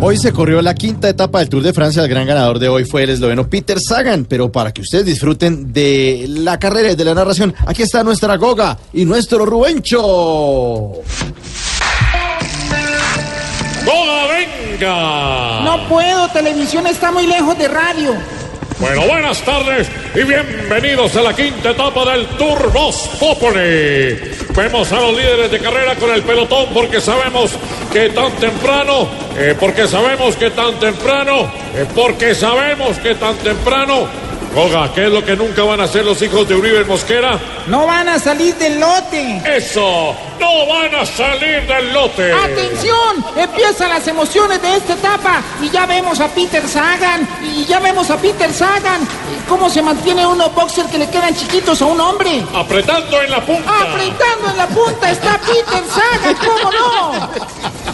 Hoy se corrió la quinta etapa del Tour de Francia. El gran ganador de hoy fue el esloveno Peter Sagan. Pero para que ustedes disfruten de la carrera y de la narración, aquí está nuestra Goga y nuestro Rubencho. ¡Goga, venga! No puedo, televisión está muy lejos de radio. Bueno, buenas tardes y bienvenidos a la quinta etapa del Tour Voz Populi. Vemos a los líderes de carrera con el pelotón porque sabemos que tan temprano, eh, porque sabemos que tan temprano, eh, porque sabemos que tan temprano. Goga, ¿qué es lo que nunca van a hacer los hijos de Uribe Mosquera? No van a salir del lote. Eso, no van a salir del lote. ¡Atención! Empiezan las emociones de esta etapa ya vemos a Peter Sagan y ya vemos a Peter Sagan. ¿Cómo se mantiene unos boxers que le quedan chiquitos a un hombre? Apretando en la punta. Apretando en la punta está Peter Sagan.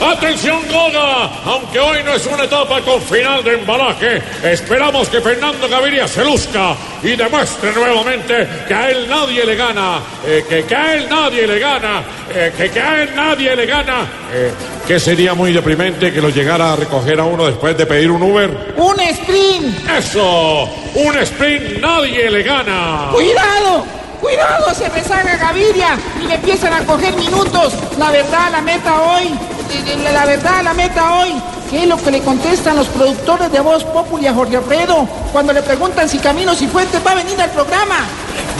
Atención Goga, aunque hoy no es una etapa con final de embalaje, esperamos que Fernando Gaviria se luzca y demuestre nuevamente que a él nadie le gana, eh, que, que, a él nadie le gana, eh, que, que, a él nadie le gana. Eh, que sería muy deprimente que lo llegara a recoger a uno después de pedir un Uber. Un sprint. Eso, un sprint nadie le gana. Cuidado. Cuidado, se rezaga Gaviria y le empiezan a coger minutos. La verdad, la meta hoy la verdad, la meta hoy, ¿qué es lo que le contestan los productores de Voz Populi a Jorge Alfredo cuando le preguntan si Caminos y Fuentes va a venir al programa?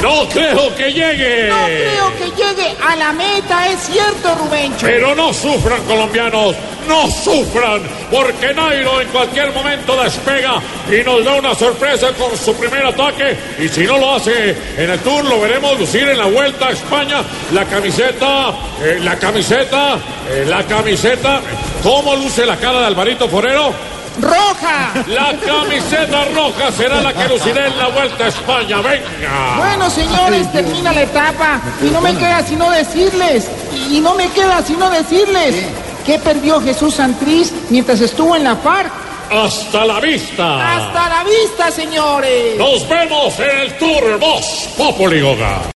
No creo que llegue. No creo que llegue a la meta, es cierto, Rubencho. Pero no sufran, colombianos, no sufran, porque Nairo en cualquier momento despega y nos da una sorpresa con su primer ataque. Y si no lo hace en el Tour, lo veremos lucir en la Vuelta a España. La camiseta, eh, la camiseta, eh, la camiseta. ¿Cómo luce la cara de Alvarito Forero? Roja. La camiseta roja será la que lucirá en la Vuelta a España. Venga. Bueno, señores, termina la etapa y no me queda sino decirles, y no me queda sino decirles que perdió Jesús Santriz mientras estuvo en la FARC. Hasta la vista. Hasta la vista, señores. Nos vemos en el Tour Boss Populi.